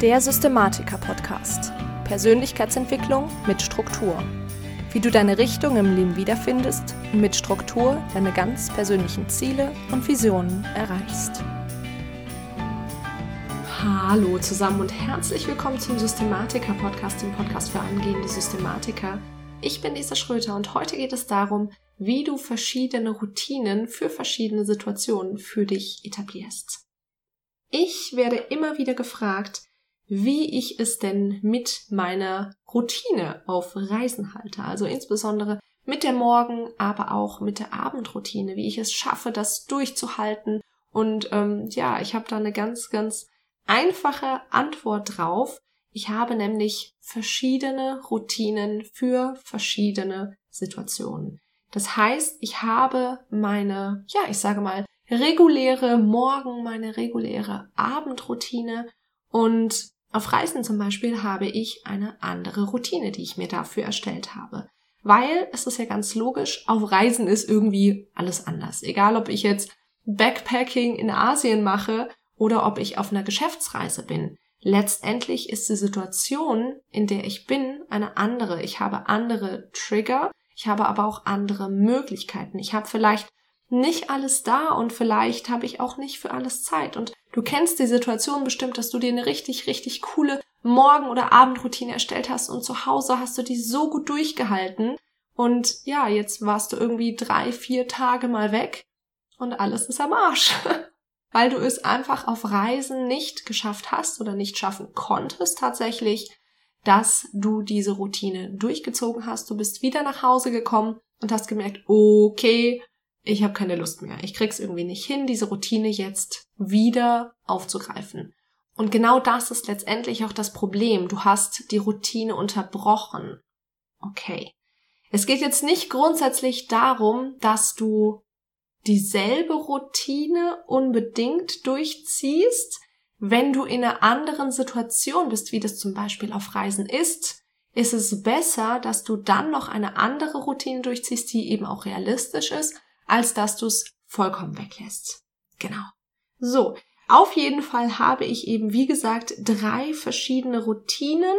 Der Systematiker-Podcast. Persönlichkeitsentwicklung mit Struktur. Wie du deine Richtung im Leben wiederfindest und mit Struktur deine ganz persönlichen Ziele und Visionen erreichst. Hallo zusammen und herzlich willkommen zum Systematiker-Podcast, dem Podcast für angehende Systematiker. Ich bin Lisa Schröter und heute geht es darum, wie du verschiedene Routinen für verschiedene Situationen für dich etablierst. Ich werde immer wieder gefragt, wie ich es denn mit meiner Routine auf Reisen halte. Also insbesondere mit der Morgen, aber auch mit der Abendroutine, wie ich es schaffe, das durchzuhalten. Und ähm, ja, ich habe da eine ganz, ganz einfache Antwort drauf. Ich habe nämlich verschiedene Routinen für verschiedene Situationen. Das heißt, ich habe meine, ja, ich sage mal, reguläre Morgen, meine reguläre Abendroutine und auf Reisen zum Beispiel habe ich eine andere Routine, die ich mir dafür erstellt habe. Weil es ist ja ganz logisch, auf Reisen ist irgendwie alles anders. Egal, ob ich jetzt Backpacking in Asien mache oder ob ich auf einer Geschäftsreise bin. Letztendlich ist die Situation, in der ich bin, eine andere. Ich habe andere Trigger, ich habe aber auch andere Möglichkeiten. Ich habe vielleicht nicht alles da und vielleicht habe ich auch nicht für alles Zeit. Und du kennst die Situation bestimmt, dass du dir eine richtig, richtig coole Morgen- oder Abendroutine erstellt hast und zu Hause hast du die so gut durchgehalten. Und ja, jetzt warst du irgendwie drei, vier Tage mal weg und alles ist am Arsch. Weil du es einfach auf Reisen nicht geschafft hast oder nicht schaffen konntest tatsächlich, dass du diese Routine durchgezogen hast. Du bist wieder nach Hause gekommen und hast gemerkt, okay, ich habe keine Lust mehr. Ich krieg's irgendwie nicht hin, diese Routine jetzt wieder aufzugreifen. Und genau das ist letztendlich auch das Problem. Du hast die Routine unterbrochen. Okay. Es geht jetzt nicht grundsätzlich darum, dass du dieselbe Routine unbedingt durchziehst, wenn du in einer anderen Situation bist, wie das zum Beispiel auf Reisen ist, ist es besser, dass du dann noch eine andere Routine durchziehst, die eben auch realistisch ist als dass du es vollkommen weglässt. Genau. So, auf jeden Fall habe ich eben, wie gesagt, drei verschiedene Routinen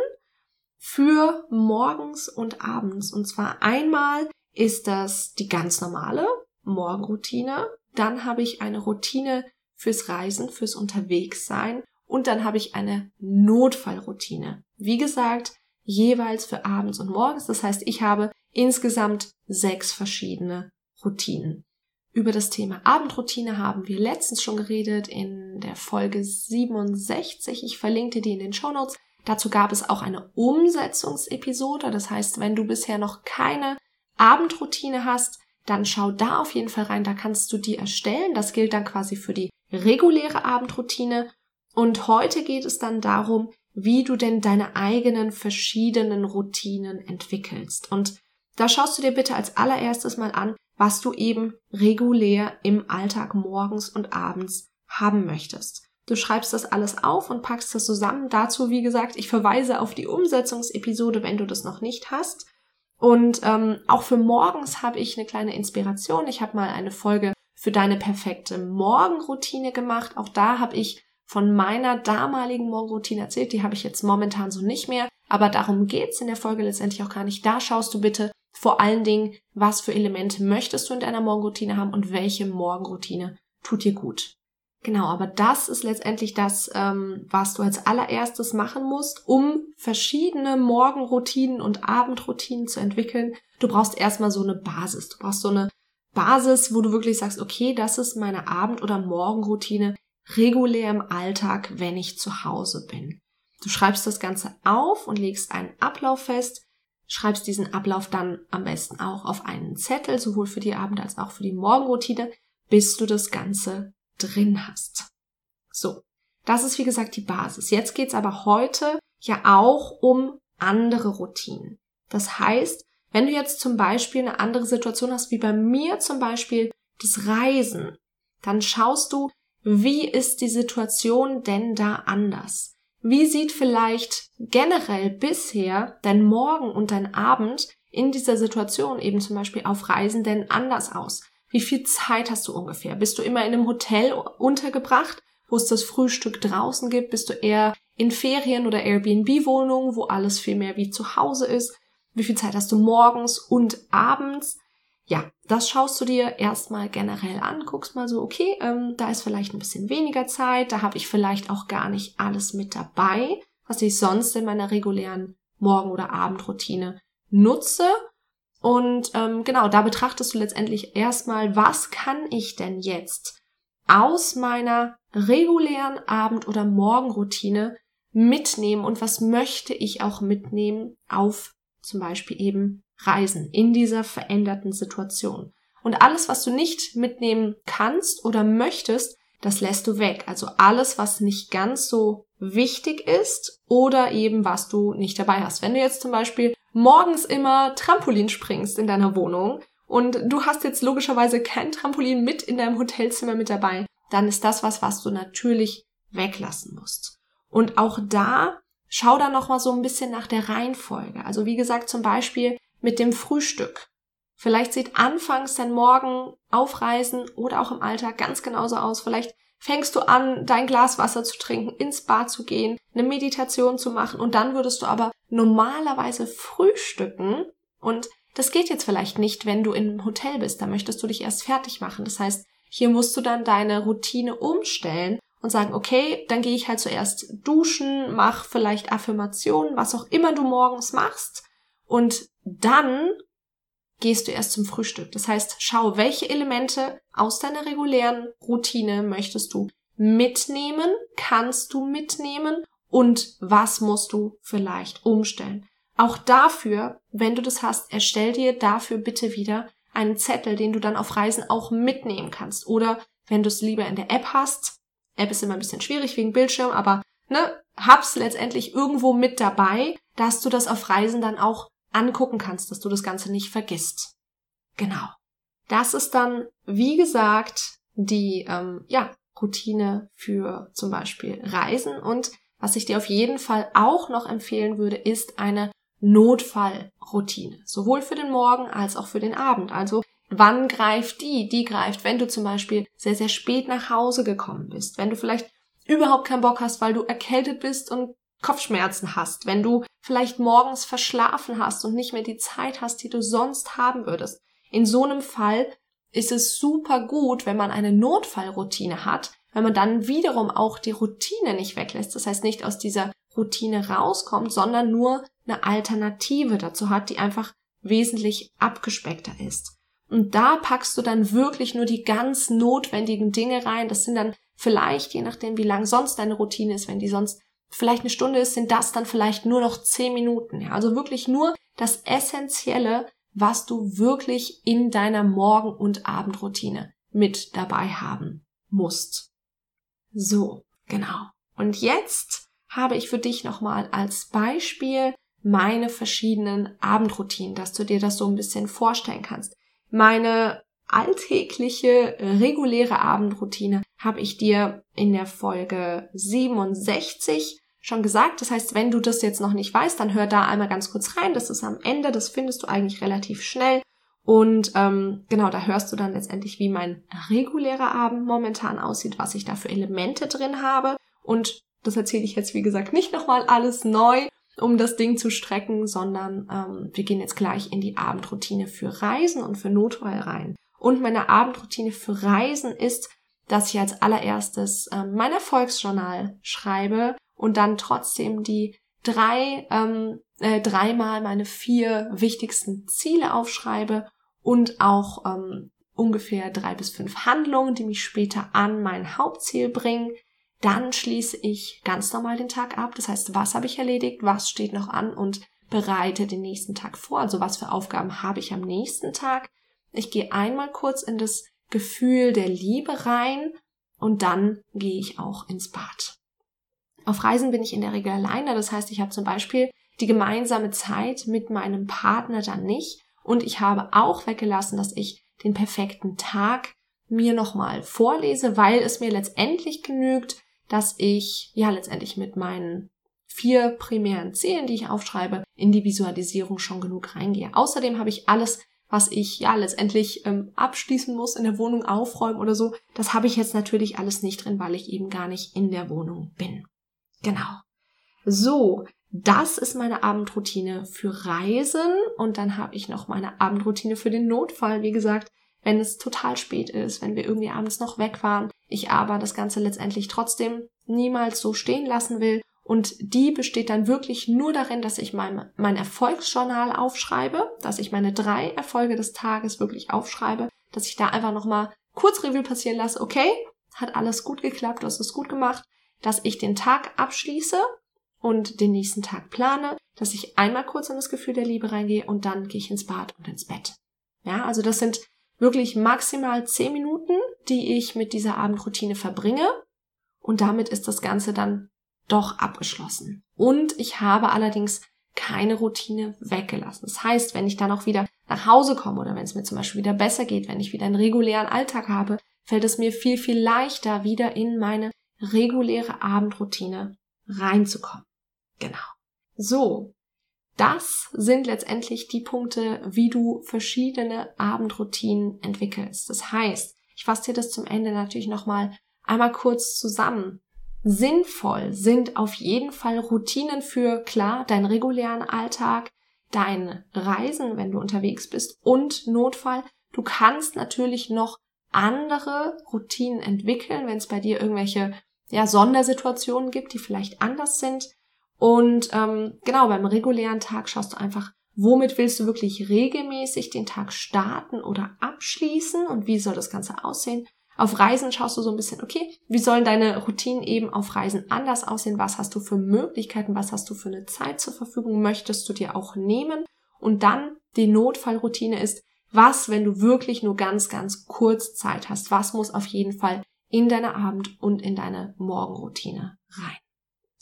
für morgens und abends. Und zwar einmal ist das die ganz normale Morgenroutine. Dann habe ich eine Routine fürs Reisen, fürs Unterwegssein. Und dann habe ich eine Notfallroutine. Wie gesagt, jeweils für abends und morgens. Das heißt, ich habe insgesamt sechs verschiedene Routinen. Über das Thema Abendroutine haben wir letztens schon geredet in der Folge 67. Ich verlinke die in den Show Notes. Dazu gab es auch eine Umsetzungsepisode. Das heißt, wenn du bisher noch keine Abendroutine hast, dann schau da auf jeden Fall rein. Da kannst du die erstellen. Das gilt dann quasi für die reguläre Abendroutine. Und heute geht es dann darum, wie du denn deine eigenen verschiedenen Routinen entwickelst. Und da schaust du dir bitte als allererstes mal an, was du eben regulär im Alltag morgens und abends haben möchtest. Du schreibst das alles auf und packst das zusammen. Dazu, wie gesagt, ich verweise auf die Umsetzungsepisode, wenn du das noch nicht hast. Und ähm, auch für morgens habe ich eine kleine Inspiration. Ich habe mal eine Folge für deine perfekte Morgenroutine gemacht. Auch da habe ich von meiner damaligen Morgenroutine erzählt. Die habe ich jetzt momentan so nicht mehr. Aber darum geht's in der Folge letztendlich auch gar nicht. Da schaust du bitte vor allen Dingen, was für Elemente möchtest du in deiner Morgenroutine haben und welche Morgenroutine tut dir gut. Genau, aber das ist letztendlich das, ähm, was du als allererstes machen musst, um verschiedene Morgenroutinen und Abendroutinen zu entwickeln. Du brauchst erstmal so eine Basis. Du brauchst so eine Basis, wo du wirklich sagst, okay, das ist meine Abend- oder Morgenroutine regulär im Alltag, wenn ich zu Hause bin. Du schreibst das Ganze auf und legst einen Ablauf fest, schreibst diesen Ablauf dann am besten auch auf einen Zettel, sowohl für die Abend- als auch für die Morgenroutine, bis du das Ganze drin hast. So, das ist wie gesagt die Basis. Jetzt geht's aber heute ja auch um andere Routinen. Das heißt, wenn du jetzt zum Beispiel eine andere Situation hast, wie bei mir zum Beispiel das Reisen, dann schaust du, wie ist die Situation denn da anders? Wie sieht vielleicht generell bisher dein Morgen und dein Abend in dieser Situation, eben zum Beispiel auf Reisen, denn anders aus? Wie viel Zeit hast du ungefähr? Bist du immer in einem Hotel untergebracht, wo es das Frühstück draußen gibt? Bist du eher in Ferien oder Airbnb-Wohnungen, wo alles viel mehr wie zu Hause ist? Wie viel Zeit hast du morgens und abends? Ja, das schaust du dir erstmal generell an, guckst mal so, okay, ähm, da ist vielleicht ein bisschen weniger Zeit, da habe ich vielleicht auch gar nicht alles mit dabei, was ich sonst in meiner regulären Morgen- oder Abendroutine nutze. Und ähm, genau, da betrachtest du letztendlich erstmal, was kann ich denn jetzt aus meiner regulären Abend- oder Morgenroutine mitnehmen und was möchte ich auch mitnehmen auf zum Beispiel eben Reisen in dieser veränderten Situation. Und alles, was du nicht mitnehmen kannst oder möchtest, das lässt du weg. Also alles, was nicht ganz so wichtig ist oder eben was du nicht dabei hast. Wenn du jetzt zum Beispiel morgens immer Trampolin springst in deiner Wohnung und du hast jetzt logischerweise kein Trampolin mit in deinem Hotelzimmer mit dabei, dann ist das was, was du natürlich weglassen musst. Und auch da schau da noch mal so ein bisschen nach der Reihenfolge. Also wie gesagt, zum Beispiel mit dem Frühstück. Vielleicht sieht anfangs dein Morgen aufreisen oder auch im Alltag ganz genauso aus. Vielleicht fängst du an, dein Glas Wasser zu trinken, ins Bad zu gehen, eine Meditation zu machen und dann würdest du aber normalerweise frühstücken und das geht jetzt vielleicht nicht, wenn du einem Hotel bist. Da möchtest du dich erst fertig machen. Das heißt, hier musst du dann deine Routine umstellen und sagen, okay, dann gehe ich halt zuerst duschen, mach vielleicht Affirmationen, was auch immer du morgens machst und dann gehst du erst zum Frühstück. Das heißt, schau, welche Elemente aus deiner regulären Routine möchtest du mitnehmen, kannst du mitnehmen und was musst du vielleicht umstellen. Auch dafür, wenn du das hast, erstell dir dafür bitte wieder einen Zettel, den du dann auf Reisen auch mitnehmen kannst. Oder wenn du es lieber in der App hast, App ist immer ein bisschen schwierig wegen Bildschirm, aber ne, hab's letztendlich irgendwo mit dabei, dass du das auf Reisen dann auch angucken kannst, dass du das Ganze nicht vergisst. Genau. Das ist dann, wie gesagt, die ähm, ja, Routine für zum Beispiel Reisen. Und was ich dir auf jeden Fall auch noch empfehlen würde, ist eine Notfallroutine. Sowohl für den Morgen als auch für den Abend. Also Wann greift die? Die greift, wenn du zum Beispiel sehr, sehr spät nach Hause gekommen bist, wenn du vielleicht überhaupt keinen Bock hast, weil du erkältet bist und Kopfschmerzen hast, wenn du vielleicht morgens verschlafen hast und nicht mehr die Zeit hast, die du sonst haben würdest. In so einem Fall ist es super gut, wenn man eine Notfallroutine hat, wenn man dann wiederum auch die Routine nicht weglässt. Das heißt, nicht aus dieser Routine rauskommt, sondern nur eine Alternative dazu hat, die einfach wesentlich abgespeckter ist. Und da packst du dann wirklich nur die ganz notwendigen Dinge rein. Das sind dann vielleicht, je nachdem, wie lang sonst deine Routine ist, wenn die sonst vielleicht eine Stunde ist, sind das dann vielleicht nur noch zehn Minuten. Ja, also wirklich nur das Essentielle, was du wirklich in deiner Morgen- und Abendroutine mit dabei haben musst. So, genau. Und jetzt habe ich für dich nochmal als Beispiel meine verschiedenen Abendroutinen, dass du dir das so ein bisschen vorstellen kannst. Meine alltägliche, reguläre Abendroutine habe ich dir in der Folge 67 schon gesagt. Das heißt, wenn du das jetzt noch nicht weißt, dann hör da einmal ganz kurz rein. Das ist am Ende, das findest du eigentlich relativ schnell. Und ähm, genau, da hörst du dann letztendlich, wie mein regulärer Abend momentan aussieht, was ich da für Elemente drin habe. Und das erzähle ich jetzt, wie gesagt, nicht nochmal alles neu, um das Ding zu strecken, sondern ähm, wir gehen jetzt gleich in die Abendroutine für Reisen und für Notfall rein. Und meine Abendroutine für Reisen ist, dass ich als allererstes ähm, mein Erfolgsjournal schreibe und dann trotzdem die drei, ähm, äh, dreimal meine vier wichtigsten Ziele aufschreibe und auch ähm, ungefähr drei bis fünf Handlungen, die mich später an mein Hauptziel bringen. Dann schließe ich ganz normal den Tag ab. Das heißt, was habe ich erledigt, was steht noch an und bereite den nächsten Tag vor. Also was für Aufgaben habe ich am nächsten Tag. Ich gehe einmal kurz in das Gefühl der Liebe rein und dann gehe ich auch ins Bad. Auf Reisen bin ich in der Regel alleine. Das heißt, ich habe zum Beispiel die gemeinsame Zeit mit meinem Partner dann nicht. Und ich habe auch weggelassen, dass ich den perfekten Tag mir nochmal vorlese, weil es mir letztendlich genügt, dass ich ja letztendlich mit meinen vier primären Zielen, die ich aufschreibe, in die Visualisierung schon genug reingehe. Außerdem habe ich alles was ich ja letztendlich ähm, abschließen muss, in der Wohnung aufräumen oder so, das habe ich jetzt natürlich alles nicht drin, weil ich eben gar nicht in der Wohnung bin. Genau. So, das ist meine Abendroutine für Reisen und dann habe ich noch meine Abendroutine für den Notfall. Wie gesagt, wenn es total spät ist, wenn wir irgendwie abends noch weg waren, ich aber das Ganze letztendlich trotzdem niemals so stehen lassen will. Und die besteht dann wirklich nur darin, dass ich mein, mein Erfolgsjournal aufschreibe, dass ich meine drei Erfolge des Tages wirklich aufschreibe, dass ich da einfach nochmal kurz Revue passieren lasse, okay, hat alles gut geklappt, du hast es gut gemacht, dass ich den Tag abschließe und den nächsten Tag plane, dass ich einmal kurz in das Gefühl der Liebe reingehe und dann gehe ich ins Bad und ins Bett. Ja, also das sind wirklich maximal zehn Minuten, die ich mit dieser Abendroutine verbringe. Und damit ist das Ganze dann doch abgeschlossen. Und ich habe allerdings keine Routine weggelassen. Das heißt, wenn ich dann auch wieder nach Hause komme oder wenn es mir zum Beispiel wieder besser geht, wenn ich wieder einen regulären Alltag habe, fällt es mir viel, viel leichter, wieder in meine reguläre Abendroutine reinzukommen. Genau. So, das sind letztendlich die Punkte, wie du verschiedene Abendroutinen entwickelst. Das heißt, ich fasse dir das zum Ende natürlich nochmal einmal kurz zusammen. Sinnvoll sind auf jeden Fall Routinen für, klar, deinen regulären Alltag, dein Reisen, wenn du unterwegs bist und Notfall. Du kannst natürlich noch andere Routinen entwickeln, wenn es bei dir irgendwelche ja, Sondersituationen gibt, die vielleicht anders sind. Und ähm, genau, beim regulären Tag schaust du einfach, womit willst du wirklich regelmäßig den Tag starten oder abschließen und wie soll das Ganze aussehen. Auf Reisen schaust du so ein bisschen, okay, wie sollen deine Routinen eben auf Reisen anders aussehen? Was hast du für Möglichkeiten? Was hast du für eine Zeit zur Verfügung? Möchtest du dir auch nehmen? Und dann die Notfallroutine ist, was, wenn du wirklich nur ganz, ganz kurz Zeit hast? Was muss auf jeden Fall in deine Abend- und in deine Morgenroutine rein?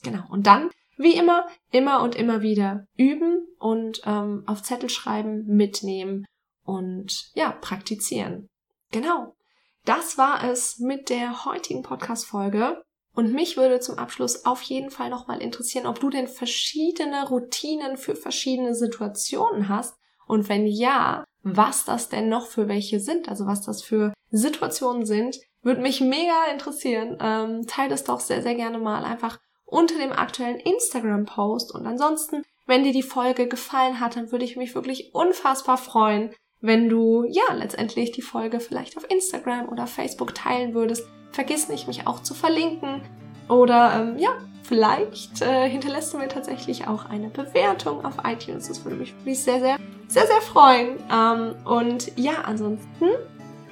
Genau. Und dann wie immer, immer und immer wieder üben und ähm, auf Zettel schreiben, mitnehmen und ja, praktizieren. Genau. Das war es mit der heutigen Podcast-Folge. Und mich würde zum Abschluss auf jeden Fall nochmal interessieren, ob du denn verschiedene Routinen für verschiedene Situationen hast. Und wenn ja, was das denn noch für welche sind, also was das für Situationen sind, würde mich mega interessieren. Ähm, teile es doch sehr, sehr gerne mal einfach unter dem aktuellen Instagram-Post. Und ansonsten, wenn dir die Folge gefallen hat, dann würde ich mich wirklich unfassbar freuen, wenn du ja letztendlich die Folge vielleicht auf Instagram oder Facebook teilen würdest. Vergiss nicht, mich auch zu verlinken. Oder ähm, ja, vielleicht äh, hinterlässt du mir tatsächlich auch eine Bewertung auf iTunes. Das würde mich wirklich sehr, sehr, sehr, sehr freuen. Ähm, und ja, ansonsten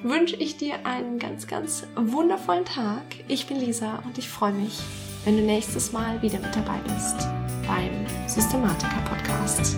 wünsche ich dir einen ganz, ganz wundervollen Tag. Ich bin Lisa und ich freue mich, wenn du nächstes Mal wieder mit dabei bist beim Systematiker Podcast.